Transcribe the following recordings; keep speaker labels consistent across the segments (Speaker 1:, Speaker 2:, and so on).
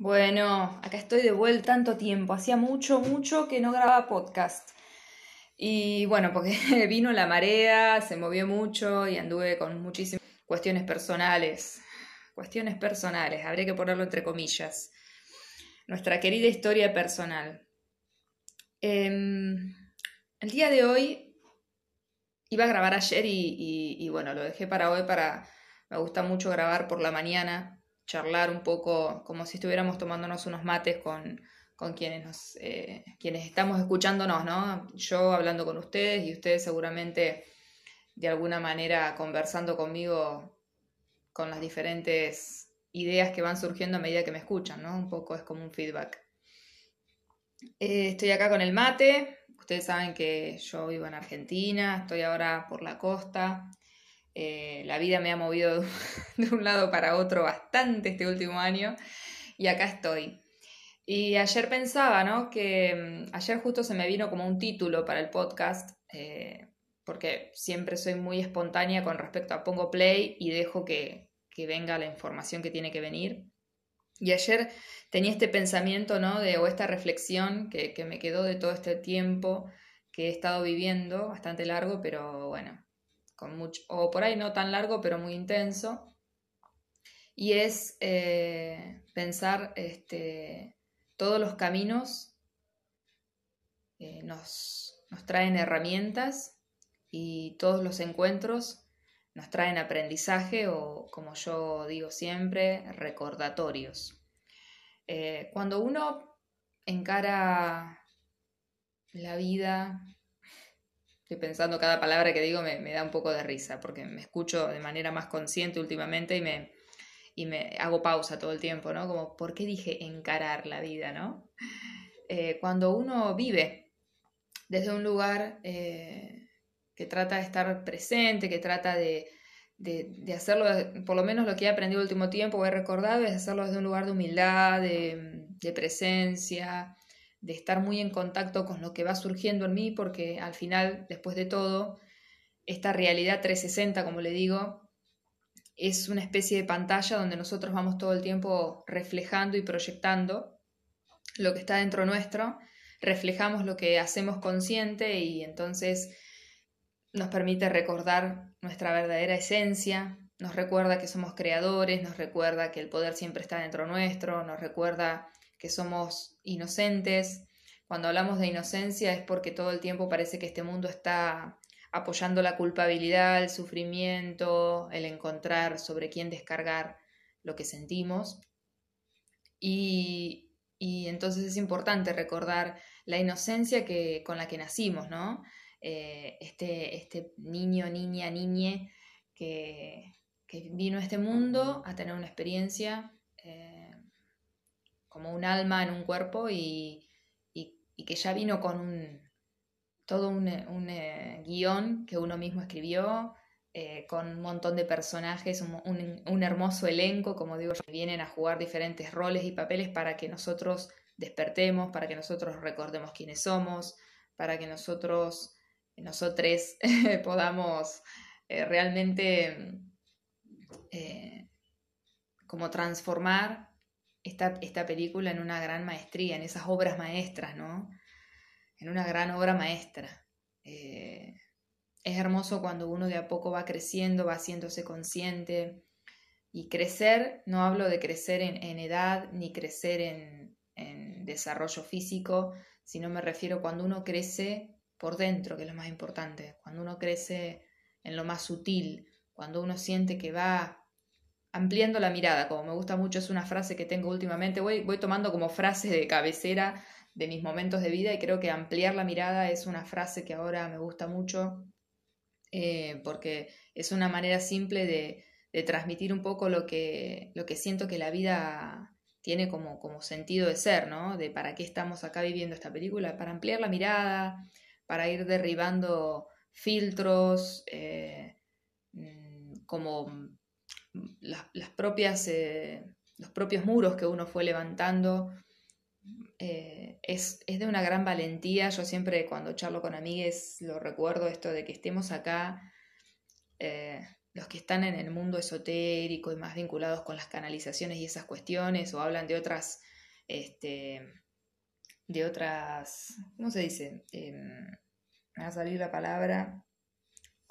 Speaker 1: Bueno, acá estoy de vuelta tanto tiempo. Hacía mucho, mucho que no grababa podcast. Y bueno, porque vino la marea, se movió mucho y anduve con muchísimas cuestiones personales. Cuestiones personales, habría que ponerlo entre comillas. Nuestra querida historia personal. Em, el día de hoy iba a grabar ayer y, y bueno, lo dejé para hoy para... Me gusta mucho grabar por la mañana charlar un poco como si estuviéramos tomándonos unos mates con, quienes, nos, eh, quienes estamos escuchándonos, ¿no? Yo hablando con ustedes y ustedes seguramente de alguna manera conversando conmigo con las diferentes ideas que van surgiendo a medida que me escuchan, ¿no? Un poco es como un feedback. Eh, estoy acá con el mate, ustedes saben que yo vivo en Argentina, estoy ahora por la costa, eh, la vida me ha movido de un lado para otro bastante este último año y acá estoy. Y ayer pensaba, ¿no? Que mm, ayer justo se me vino como un título para el podcast, eh, porque siempre soy muy espontánea con respecto a pongo play y dejo que, venga la información que tiene que venir. Y ayer tenía este pensamiento, ¿no? De, o esta reflexión que, que me quedó de todo este tiempo que he estado viviendo, bastante largo, pero bueno, mucho, o por ahí no tan largo, pero muy intenso. Y es eh, pensar este, todos los caminos eh, nos, nos traen herramientas y todos los encuentros nos traen aprendizaje o, como yo digo siempre, recordatorios. Eh, cuando uno encara la vida Estoy pensando cada palabra que digo, me, da un poco de risa, porque me escucho de manera más consciente últimamente y me, y me hago pausa todo el tiempo, ¿no? Como, ¿por qué dije encarar la vida, ¿no? Eh, cuando uno vive desde un lugar eh, que trata de estar presente, que trata de, de, hacerlo, por lo menos lo que he aprendido el último tiempo o he recordado, es hacerlo desde un lugar de humildad, de, de presencia, de estar muy en contacto con lo que va surgiendo en mí, porque al final, después de todo, esta realidad 360, como le digo, es una especie de pantalla donde nosotros vamos todo el tiempo reflejando y proyectando lo que está dentro nuestro, reflejamos lo que hacemos consciente y entonces nos permite recordar nuestra verdadera esencia, nos recuerda que somos creadores, nos recuerda que el poder siempre está dentro nuestro, nos recuerda que somos inocentes. Cuando hablamos de inocencia es porque todo el tiempo parece que este mundo está apoyando la culpabilidad, el sufrimiento, el encontrar sobre quién descargar lo que sentimos. Y, entonces es importante recordar la inocencia que, con la que nacimos, ¿no? Eh, este, este, niño, niña, niñe que, vino a este mundo a tener una experiencia como un alma en un cuerpo y, que ya vino con un, todo un, eh, guion que uno mismo escribió, eh, con un montón de personajes, un, hermoso elenco, como digo, que vienen a jugar diferentes roles y papeles para que nosotros despertemos, para que nosotros recordemos quiénes somos, para que nosotros, nosotros podamos eh, realmente como transformar esta, película en una gran maestría, en esas obras maestras, ¿no? En una gran obra maestra. Eh, es hermoso cuando uno de a poco va creciendo, va haciéndose consciente. Y crecer, no hablo de crecer en, edad ni crecer en, en, desarrollo físico, sino me refiero cuando uno crece por dentro, que es lo más importante, cuando uno crece en lo más sutil, cuando uno siente que va ampliando la mirada, como me gusta mucho, es una frase que tengo últimamente, voy, voy tomando como frase de cabecera de mis momentos de vida y creo que ampliar la mirada es una frase que ahora me gusta mucho eh, porque es una manera simple de, de, transmitir un poco lo que, lo que siento que la vida tiene como, como sentido de ser, ¿no? De para qué estamos acá viviendo esta película, para ampliar la mirada, para ir derribando filtros, eh, mm, como las, propias, eh, los propios muros que uno fue levantando. Eh, es, de una gran valentía. Yo siempre cuando charlo con amigues lo recuerdo esto de que estemos acá. Eh, los que están en el mundo esotérico y más vinculados con las canalizaciones y esas cuestiones, o hablan de otras, este, de otras, ¿cómo se dice? Em, me va a salir la palabra,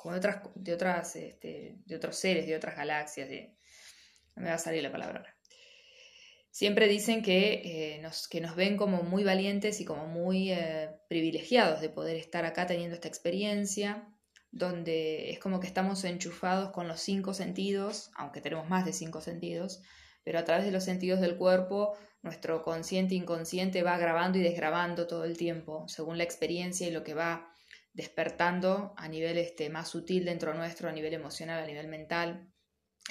Speaker 1: otras, de otras, este, de otros seres, de otras galaxias, de, me va a salir la palabra ahora. Siempre dicen que, eh, nos, que nos ven como muy valientes y como muy eh, privilegiados de poder estar acá teniendo esta experiencia, donde es como que estamos enchufados con los cinco sentidos, aunque tenemos más de cinco sentidos, pero a través de los sentidos del cuerpo, nuestro consciente e inconsciente va grabando y desgrabando todo el tiempo, según la experiencia y lo que va despertando a nivel este, más sutil dentro nuestro, a nivel emocional, a nivel mental.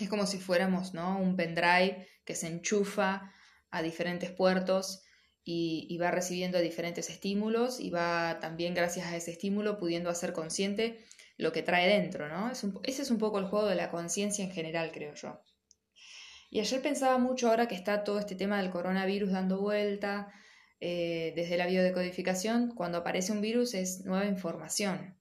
Speaker 1: Es como si fuéramos ¿no? un pendrive que se enchufa a diferentes puertos y, va recibiendo diferentes estímulos y va también gracias a ese estímulo pudiendo hacer consciente lo que trae dentro, ¿no? ese es un poco el juego de la conciencia en general, creo yo. Y ayer pensaba mucho ahora que está todo este tema del coronavirus dando vuelta, eh, desde la biodecodificación, cuando aparece un virus es nueva información.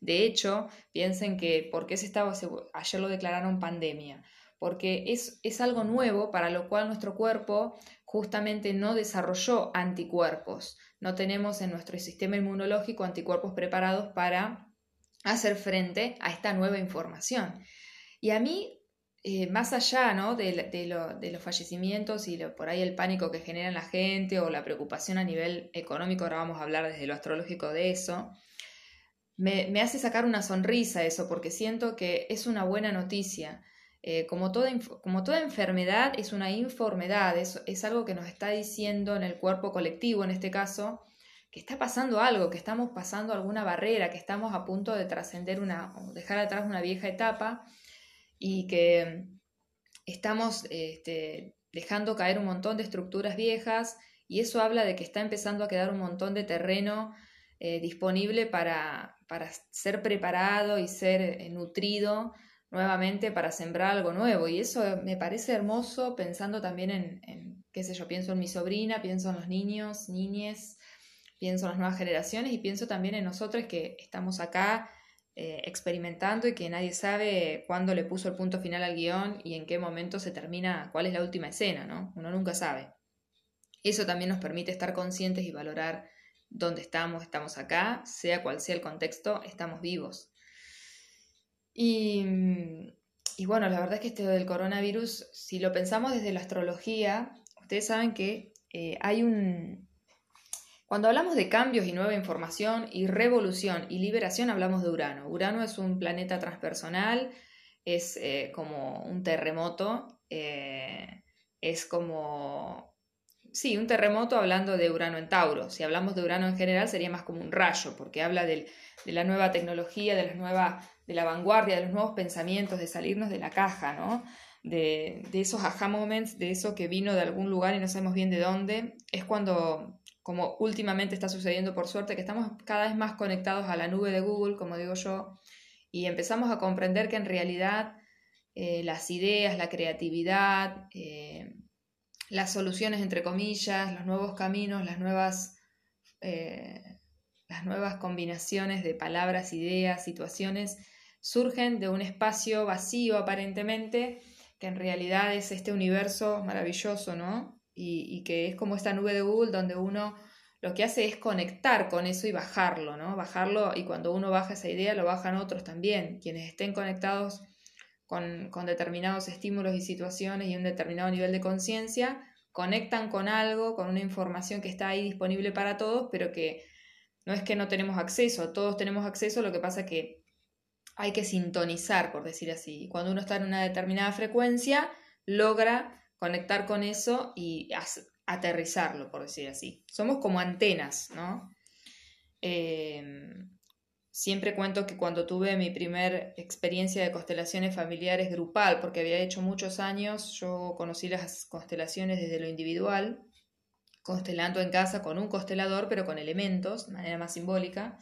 Speaker 1: De hecho, piensen que, ¿por qué se estaba, ayer lo declararon pandemia? Porque es, es algo nuevo para lo cual nuestro cuerpo justamente no desarrolló anticuerpos. No tenemos en nuestro sistema inmunológico anticuerpos preparados para hacer frente a esta nueva información. Y a mí eh, más allá ¿no? de, los fallecimientos y por ahí el pánico que genera la gente o la preocupación a nivel económico, ahora vamos a hablar desde lo astrológico de eso, me, hace sacar una sonrisa eso, porque siento que es una buena noticia. Eh, como, toda, como, toda, enfermedad es una informedad, es, es algo que nos está diciendo en el cuerpo colectivo, en este caso, que está pasando algo, que estamos pasando alguna barrera, que estamos a punto de trascender una, o dejar atrás una vieja etapa y que estamos este, dejando caer un montón de estructuras viejas y eso habla de que está empezando a quedar un montón de terreno eh, disponible para, para, ser preparado y ser eh, nutrido nuevamente para sembrar algo nuevo. Y eso me parece hermoso pensando también en, en, qué sé yo, pienso en mi sobrina, pienso en los niños, niñes, pienso en las nuevas generaciones y pienso también en nosotros que estamos acá eh, experimentando y que nadie sabe cuándo le puso el punto final al guion y en qué momento se termina, cuál es la última escena, ¿no? Uno nunca sabe. Eso también nos permite estar conscientes y valorar dónde estamos, estamos acá, sea cual sea el contexto, estamos vivos. Y, y bueno, la verdad es que este del coronavirus, si lo pensamos desde la astrología, ustedes saben que eh, hay un, cuando hablamos de cambios y nueva información y revolución y liberación, hablamos de Urano. Urano es un planeta transpersonal, es eh, como un terremoto, eh, es como... Sí, un terremoto hablando de Urano en Tauro. Si hablamos de Urano en general sería más como un rayo, porque habla de la nueva tecnología, de la, nueva, de la vanguardia, de los nuevos pensamientos, de salirnos de la caja, ¿no? De, de esos aha moments, de eso que vino de algún lugar y no sabemos bien de dónde. Es cuando como últimamente está sucediendo por suerte, que estamos cada vez más conectados a la nube de Google, como digo yo, y empezamos a comprender que en realidad eh, las ideas, la creatividad, eh, las soluciones, entre comillas, los nuevos caminos, las nuevas, eh, las nuevas combinaciones de palabras, ideas, situaciones, surgen de un espacio vacío aparentemente, que en realidad es este universo maravilloso, ¿no? Y, que es como esta nube de Google donde uno lo que hace es conectar con eso y bajarlo, ¿no? Bajarlo y cuando uno baja esa idea lo bajan otros también, quienes estén conectados con, con determinados estímulos y situaciones y un determinado nivel de conciencia, conectan con algo, con una información que está ahí disponible para todos, pero que no es que no tenemos acceso, todos tenemos acceso, lo que pasa que hay que sintonizar, por decir así. Cuando uno está en una determinada frecuencia, logra conectar con eso y aterrizarlo, por decir así. Somos como antenas, ¿no? Em, siempre cuento que cuando tuve mi primer experiencia de constelaciones familiares grupal, porque había hecho muchos años, yo conocí las constelaciones desde lo individual, constelando en casa con un constelador, pero con elementos, de manera más simbólica.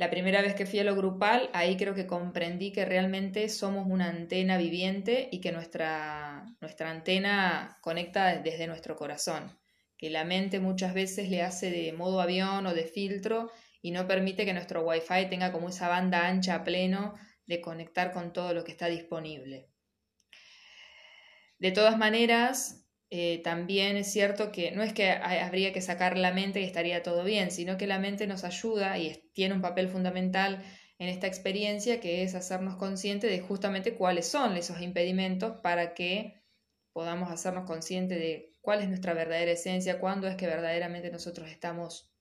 Speaker 1: La primera vez que fui a lo grupal, ahí creo que comprendí que realmente somos una antena viviente y que nuestra, nuestra antena conecta desde nuestro corazón, que la mente muchas veces le hace de modo avión o de filtro y no permite que nuestro wifi tenga como esa banda ancha a pleno de conectar con todo lo que está disponible. De todas maneras, eh, también es cierto que no es que habría que sacar la mente y estaría todo bien, sino que la mente nos ayuda y tiene un papel fundamental en esta experiencia que es hacernos conscientes de justamente cuáles son esos impedimentos para que podamos hacernos conscientes de cuál es nuestra verdadera esencia, cuándo es que verdaderamente nosotros estamos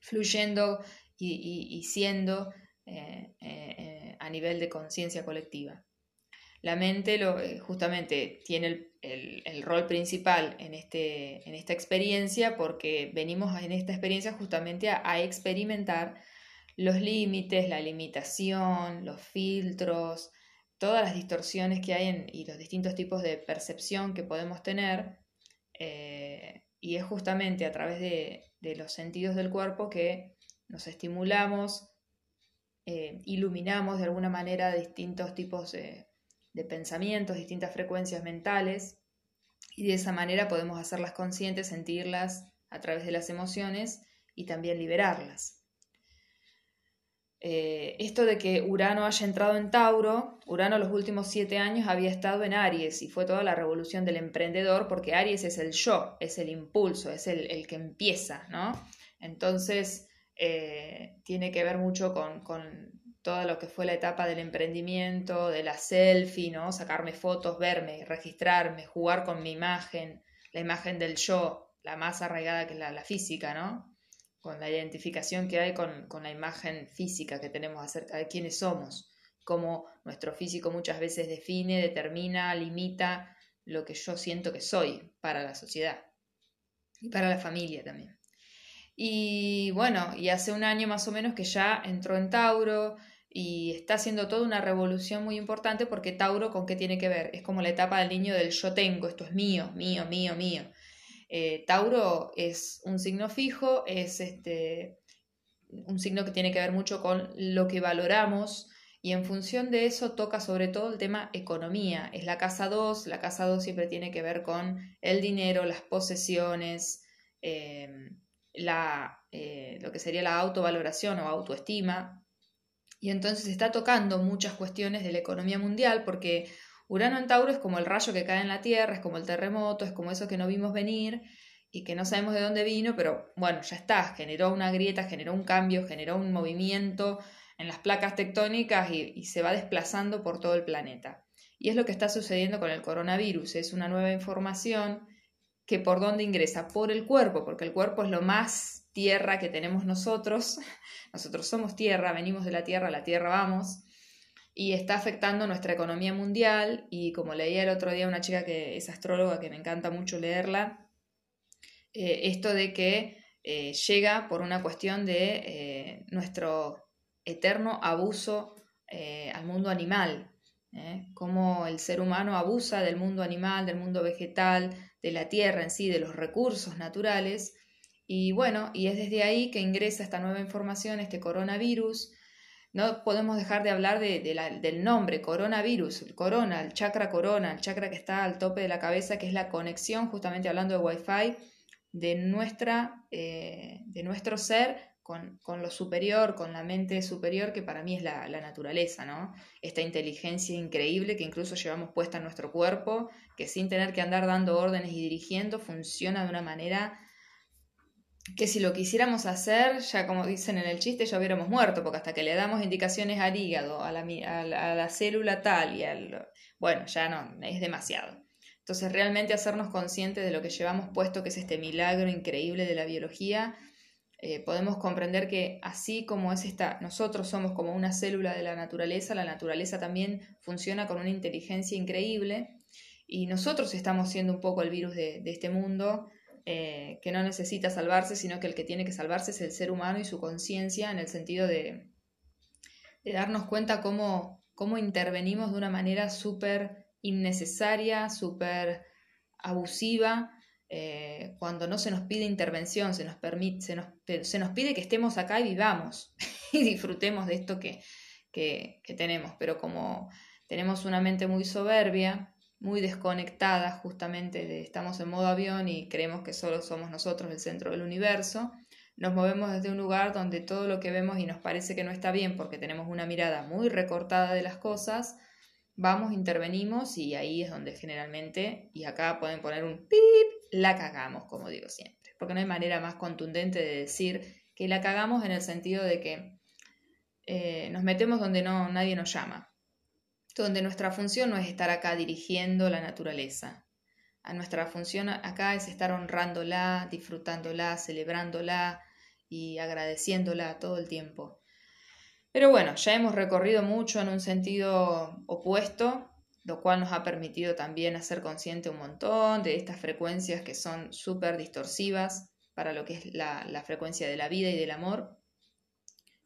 Speaker 1: fluyendo y, siendo eh, eh, a nivel de conciencia colectiva. La mente lo, eh, justamente tiene el, rol principal en, este, en esta experiencia porque venimos en esta experiencia justamente a experimentar los límites, la limitación, los filtros, todas las distorsiones que hay y los distintos tipos de percepción que podemos tener. Eh, y es justamente a través de, los sentidos del cuerpo que nos estimulamos, eh, iluminamos de alguna manera distintos tipos de, de pensamientos, distintas frecuencias mentales, y de esa manera podemos hacerlas conscientes, sentirlas a través de las emociones y también liberarlas. Eh, esto de que Urano haya entrado en Tauro, Urano los últimos siete años había estado en Aries y fue toda la revolución del emprendedor porque Aries es el yo, es el impulso, es el, que empieza, ¿no? Entonces eh, tiene que ver mucho con, con, todo lo que fue la etapa del emprendimiento, de la selfie, ¿no? Sacarme fotos, verme, registrarme, jugar con mi imagen, la imagen del yo, la más arraigada que la, la física, ¿no? con la identificación que hay con, la imagen física que tenemos acerca de quiénes somos, cómo nuestro físico muchas veces define, determina, limita lo que yo siento que soy para la sociedad y para la familia también. Y bueno, y hace un año más o menos que ya entró en Tauro y está haciendo toda una revolución muy importante porque Tauro con qué tiene que ver? Es como la etapa del niño del yo tengo, esto es mío, mío, mío, mío. Eh, Tauro es un signo fijo, es este, un signo que tiene que ver mucho con lo que valoramos y en función de eso toca sobre todo el tema economía. Es la casa 2, la casa 2 siempre tiene que ver con el dinero, las posesiones, eh, la, eh, lo que sería la autovaloración o autoestima. Y entonces está tocando muchas cuestiones de la economía mundial porque Urano en Tauro es como el rayo que cae en la Tierra, es como el terremoto, es como eso que no vimos venir y que no sabemos de dónde vino, pero bueno, ya está, generó una grieta, generó un cambio, generó un movimiento en las placas tectónicas y, se va desplazando por todo el planeta. Y es lo que está sucediendo con el coronavirus, es una nueva información que por dónde ingresa, por el cuerpo, porque el cuerpo es lo más tierra que tenemos nosotros, nosotros somos tierra, venimos de la tierra, la tierra vamos, y está afectando nuestra economía mundial. Y como leía el otro día una chica que es astróloga, que me encanta mucho leerla, eh, esto de que eh, llega por una cuestión de eh, nuestro eterno abuso al mundo animal, cómo el ser humano abusa del mundo animal, del mundo vegetal, de la tierra en sí, de los recursos naturales. Y bueno, y es desde ahí que ingresa esta nueva información, este coronavirus, no podemos dejar de hablar del nombre, coronavirus, el corona, el chakra corona, el chakra que está al tope de la cabeza, que es la conexión, justamente hablando de Wi-Fi, de, nuestra, eh, de nuestro ser con, lo superior, con la mente superior, que para mí es la, la, naturaleza, ¿no? Esta inteligencia increíble que incluso llevamos puesta en nuestro cuerpo, que sin tener que andar dando órdenes y dirigiendo, funciona de una manera que si lo quisiéramos hacer, ya como dicen en el chiste, ya hubiéramos muerto, porque hasta que le damos indicaciones al hígado, a la, a la, célula tal y al... Bueno, ya no, es demasiado. Entonces realmente hacernos conscientes de lo que llevamos puesto, que es este milagro increíble de la biología, eh, podemos comprender que así como es esta, nosotros somos como una célula de la naturaleza, la naturaleza también funciona con una inteligencia increíble y nosotros estamos siendo un poco el virus de este mundo eh, que no necesita salvarse, sino que el que tiene que salvarse es el ser humano y su conciencia en el sentido de, darnos cuenta cómo, cómo intervenimos de una manera súper innecesaria, súper abusiva, eh, cuando no se nos pide intervención, se nos, permite, se, nos, se nos pide que estemos acá y vivamos y disfrutemos de esto que, que, que tenemos, pero como tenemos una mente muy soberbia, muy desconectadas justamente de estamos en modo avión y creemos que solo somos nosotros el centro del universo, nos movemos desde un lugar donde todo lo que vemos y nos parece que no está bien porque tenemos una mirada muy recortada de las cosas, vamos, intervenimos y ahí es donde generalmente, y acá pueden poner un pip, la cagamos, como digo siempre, porque no hay manera más contundente de decir que la cagamos en el sentido de que eh, nos metemos donde no, nadie nos llama, donde nuestra función no es estar acá dirigiendo la naturaleza. A nuestra función acá es estar honrándola, disfrutándola, celebrándola y agradeciéndola todo el tiempo. Pero bueno, ya hemos recorrido mucho en un sentido opuesto, lo cual nos ha permitido también hacer consciente un montón de estas frecuencias que son súper distorsivas para lo que es la, la frecuencia de la vida y del amor.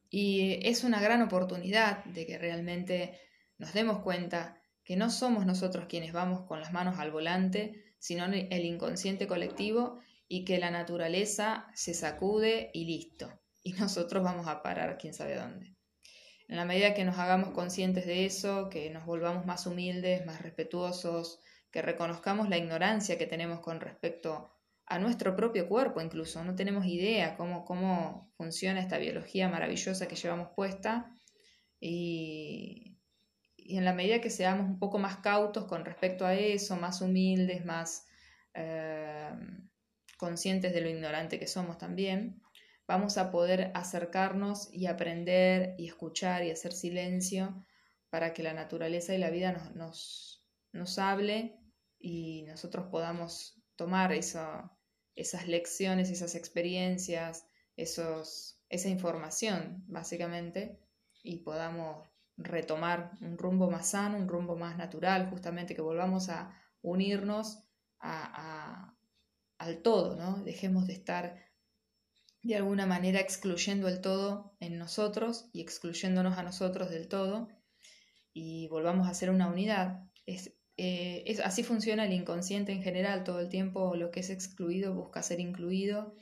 Speaker 1: Y es una gran oportunidad de que realmente nos demos cuenta que no somos nosotros quienes vamos con las manos al volante, sino el inconsciente colectivo y que la naturaleza se sacude y listo. Y nosotros vamos a parar quién sabe dónde. En la medida que nos hagamos conscientes de eso, que nos volvamos más humildes, más respetuosos, que reconozcamos la ignorancia que tenemos con respecto a nuestro propio cuerpo incluso, no tenemos idea cómo, cómo funciona esta biología maravillosa que llevamos puesta y, y, en la medida que seamos un poco más cautos con respecto a eso, más humildes, más eh, conscientes de lo ignorante que somos también, vamos a poder acercarnos y aprender y escuchar y hacer silencio para que la naturaleza y la vida nos, nos, nos hable y nosotros podamos tomar eso, esas lecciones, esas experiencias, esos, esa información, básicamente, y podamos retomar un rumbo más sano, un rumbo más natural, justamente que volvamos a unirnos a, al todo, ¿no? Dejemos de estar de alguna manera excluyendo el todo en nosotros y excluyéndonos a nosotros del todo y volvamos a ser una unidad. Eh, es, así funciona el inconsciente en general, todo el tiempo lo que es excluido busca ser incluido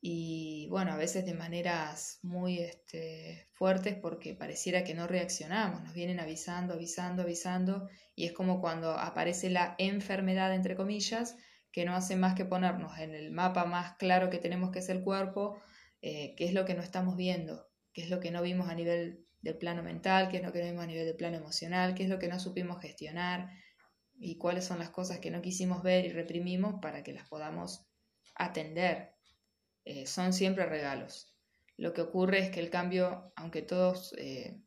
Speaker 1: y bueno, a veces de maneras muy este, fuertes porque pareciera que no reaccionamos, nos vienen avisando, avisando, avisando y es como cuando aparece la enfermedad, entre comillas, que no hace más que ponernos en el mapa más claro que tenemos que es el cuerpo, eh, qué es lo que no estamos viendo, qué es lo que no vimos a nivel del plano mental, qué es lo que no vimos a nivel del plano emocional, qué es lo que no supimos gestionar y cuáles son las cosas que no quisimos ver y reprimimos para que las podamos atender. Eh, son siempre regalos. Lo que ocurre es que el cambio, aunque todos eh,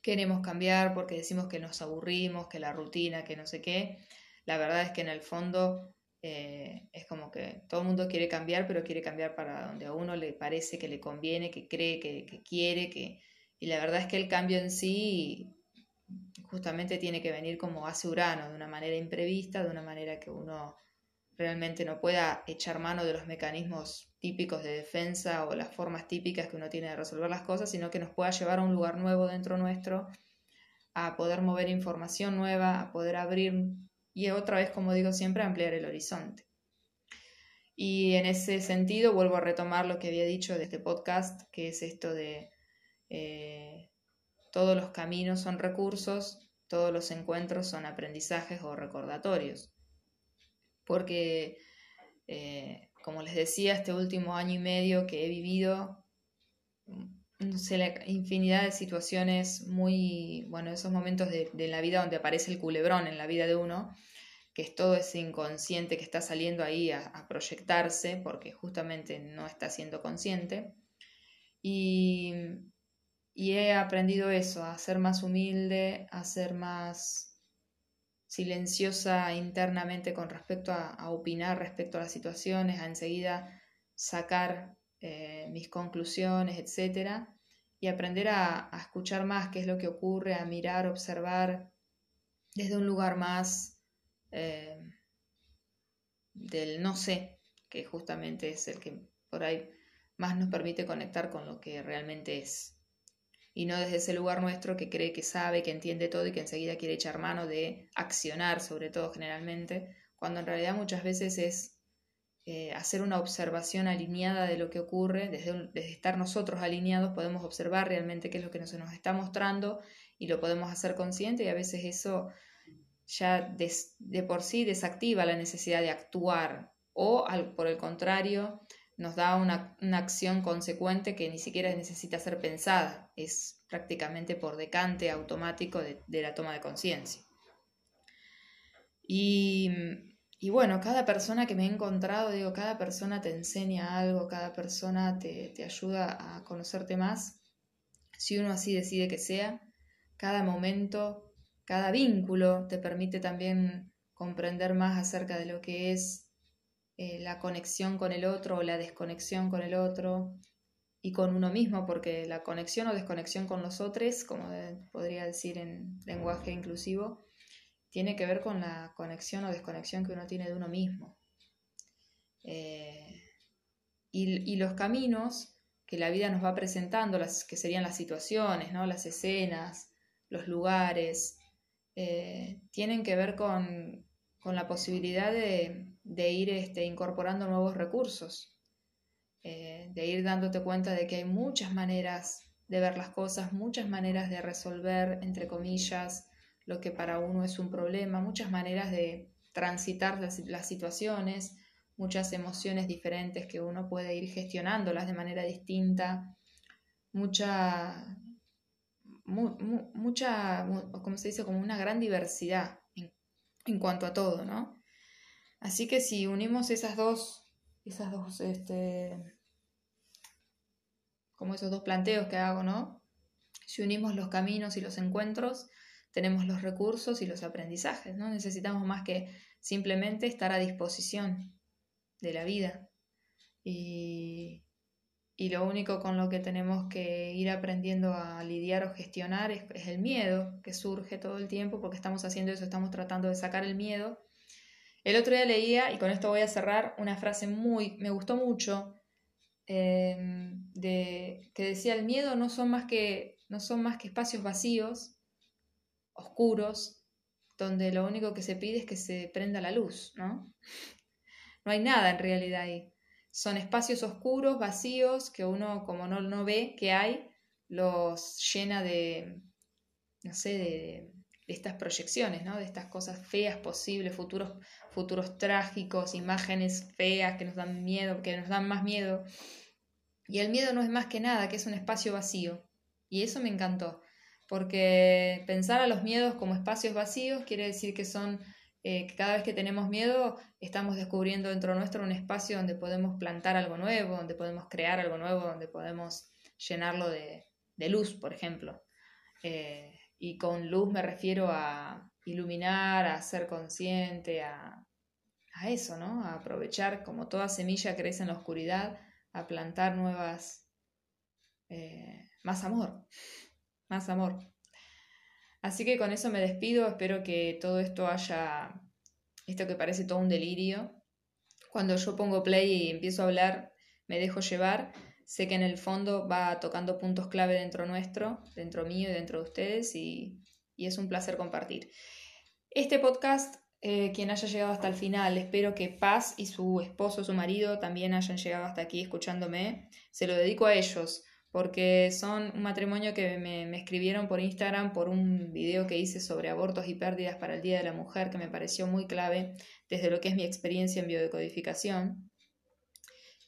Speaker 1: queremos cambiar porque decimos que nos aburrimos, que la rutina, que no sé qué, la verdad es que en el fondo eh, es como que todo el mundo quiere cambiar, pero quiere cambiar para donde a uno le parece que le conviene, que cree, que, quiere, que... y la verdad es que el cambio en sí justamente tiene que venir como hace Urano, de una manera imprevista, de una manera que uno realmente no pueda echar mano de los mecanismos típicos de defensa o las formas típicas que uno tiene de resolver las cosas, sino que nos pueda llevar a un lugar nuevo dentro nuestro, a poder mover información nueva, a poder abrir y otra vez, como digo siempre, ampliar el horizonte. Y en ese sentido vuelvo a retomar lo que había dicho de este podcast, que es esto de eh, todos los caminos son recursos, todos los encuentros son aprendizajes o recordatorios. Porque, eh, como les decía, este último año y medio que he vivido, no sé, la infinidad de situaciones muy, bueno, esos momentos de, de, la vida donde aparece el culebrón en la vida de uno, que es todo ese inconsciente que está saliendo ahí a, proyectarse porque justamente no está siendo consciente. Y, he aprendido eso, a ser más humilde, a ser más silenciosa internamente con respecto a, opinar respecto a las situaciones, a enseguida sacar eh, mis conclusiones, etc. Y aprender a, escuchar más qué es lo que ocurre, a mirar, observar desde un lugar más eh, del no sé, que justamente es el que por ahí más nos permite conectar con lo que realmente es. Y no desde ese lugar nuestro que cree que sabe, que entiende todo y que enseguida quiere echar mano de accionar, sobre todo generalmente, cuando en realidad muchas veces es eh, hacer una observación alineada de lo que ocurre, desde, desde, estar nosotros alineados podemos observar realmente qué es lo que se nos está mostrando y lo podemos hacer consciente y a veces eso ya de, por sí desactiva la necesidad de actuar o por el contrario nos da una, acción consecuente que ni siquiera necesita ser pensada, es prácticamente por decante automático de, la toma de conciencia. Y, bueno, cada persona que me he encontrado, digo, cada persona te enseña algo, cada persona te, te ayuda a conocerte más, si uno así decide que sea, cada momento, cada vínculo te permite también comprender más acerca de lo que es eh, la conexión con el otro o la desconexión con el otro y con uno mismo, porque la conexión o desconexión con los otros, como podría decir en lenguaje inclusivo, tiene que ver con la conexión o desconexión que uno tiene de uno mismo. Eh, y, los caminos que la vida nos va presentando, las, que serían las situaciones, ¿no? las escenas, los lugares, eh, tienen que ver con, con la posibilidad de, de ir este, incorporando nuevos recursos, eh, de ir dándote cuenta de que hay muchas maneras de ver las cosas, muchas maneras de resolver, entre comillas, lo que para uno es un problema, muchas maneras de transitar las, situaciones, muchas emociones diferentes que uno puede ir gestionándolas de manera distinta, mucha, mucha, como se dice, como una gran diversidad en, cuanto a todo, ¿no? Así que si unimos esas dos, esas dos, este, como esos dos planteos que hago, ¿no? Si unimos los caminos y los encuentros, tenemos los recursos y los aprendizajes, ¿no? Necesitamos más que simplemente estar a disposición de la vida. Y, y lo único con lo que tenemos que ir aprendiendo a lidiar o gestionar es, el miedo que surge todo el tiempo, porque estamos haciendo eso, estamos tratando de sacar el miedo el otro día leía, y con esto voy a cerrar, una frase muy, me gustó mucho, em, de, que decía, el miedo no son, más que, no son más que espacios vacíos, oscuros, donde lo único que se pide es que se prenda la luz, ¿no? No hay nada en realidad ahí. Son espacios oscuros, vacíos, que uno como no, no ve que hay, los llena de, no sé, de, de estas proyecciones, ¿no? de estas cosas feas posibles, futuros, futuros trágicos, imágenes feas que nos dan miedo, que nos dan más miedo. Y el miedo no es más que nada, que es un espacio vacío. Y eso me encantó, porque pensar a los miedos como espacios vacíos quiere decir que son, eh, que cada vez que tenemos miedo, estamos descubriendo dentro nuestro un espacio donde podemos plantar algo nuevo, donde podemos crear algo nuevo, donde podemos llenarlo de, luz, por ejemplo. Eh, y con luz me refiero a iluminar, a ser consciente, a, a eso, ¿no? A aprovechar como toda semilla crece en la oscuridad, a plantar nuevas, eh, más amor, más amor. Así que con eso me despido, espero que todo esto haya, esto que parece todo un delirio, cuando yo pongo play y empiezo a hablar, me dejo llevar sé que en el fondo va tocando puntos clave dentro nuestro, dentro mío y dentro de ustedes y, es un placer compartir. Este podcast, eh, quien haya llegado hasta el final, espero que Paz y su esposo, su marido, también hayan llegado hasta aquí escuchándome. Se lo dedico a ellos porque son un matrimonio que me, escribieron por Instagram por un video que hice sobre abortos y pérdidas para el Día de la Mujer que me pareció muy clave desde lo que es mi experiencia en biodecodificación.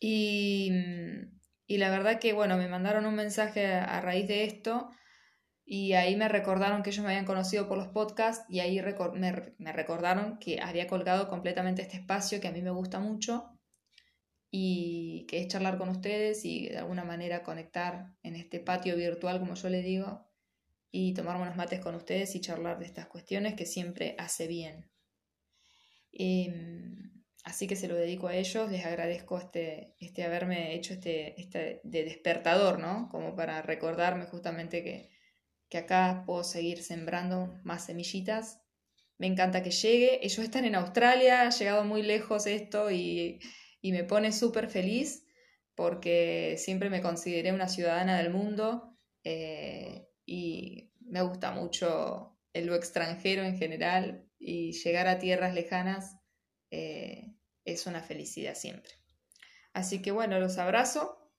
Speaker 1: Y, y la verdad que, bueno, me mandaron un mensaje a, raíz de esto y ahí me recordaron que ellos me habían conocido por los podcasts y ahí me recordaron que había colgado completamente este espacio que a mí me gusta mucho y que es charlar con ustedes y de alguna manera conectar en este patio virtual, como yo le digo, y tomar unos mates con ustedes y charlar de estas cuestiones que siempre hace bien. Em, Así que se lo dedico a ellos, les agradezco este, este haberme hecho este, este de despertador, ¿no? Como para recordarme justamente que, que acá puedo seguir sembrando más semillitas. Me encanta que llegue. Ellos están en Australia, ha llegado muy lejos esto y, y me pone súper feliz porque siempre me consideré una ciudadana del mundo eh, y me gusta mucho lo extranjero en general y llegar a tierras lejanas eh, es una felicidad siempre. Así que bueno, los abrazo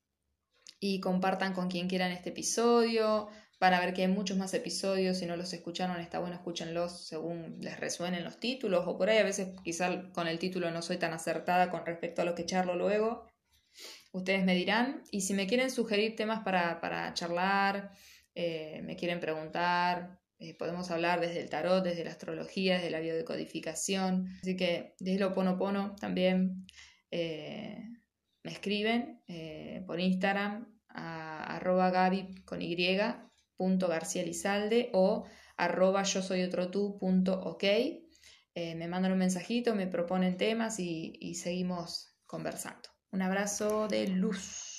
Speaker 1: y compartan con quien quieran este episodio. Van a ver que hay muchos más episodios. Si no los escucharon, está bueno, escúchenlos según les resuenen los títulos. O por ahí a veces quizá con el título no soy tan acertada con respecto a lo que charlo luego. ustedes me dirán. Y si me quieren sugerir temas para, charlar, eh, me quieren preguntar, eh, podemos hablar desde el tarot, desde la astrología, desde la biodecodificación. Así que desde lo pono también eh, me escriben por Instagram a arroba gaby con y punto García Lizalde o arroba yo soy otro tú punto ok. me mandan un mensajito, me proponen temas y seguimos conversando. Un abrazo de luz.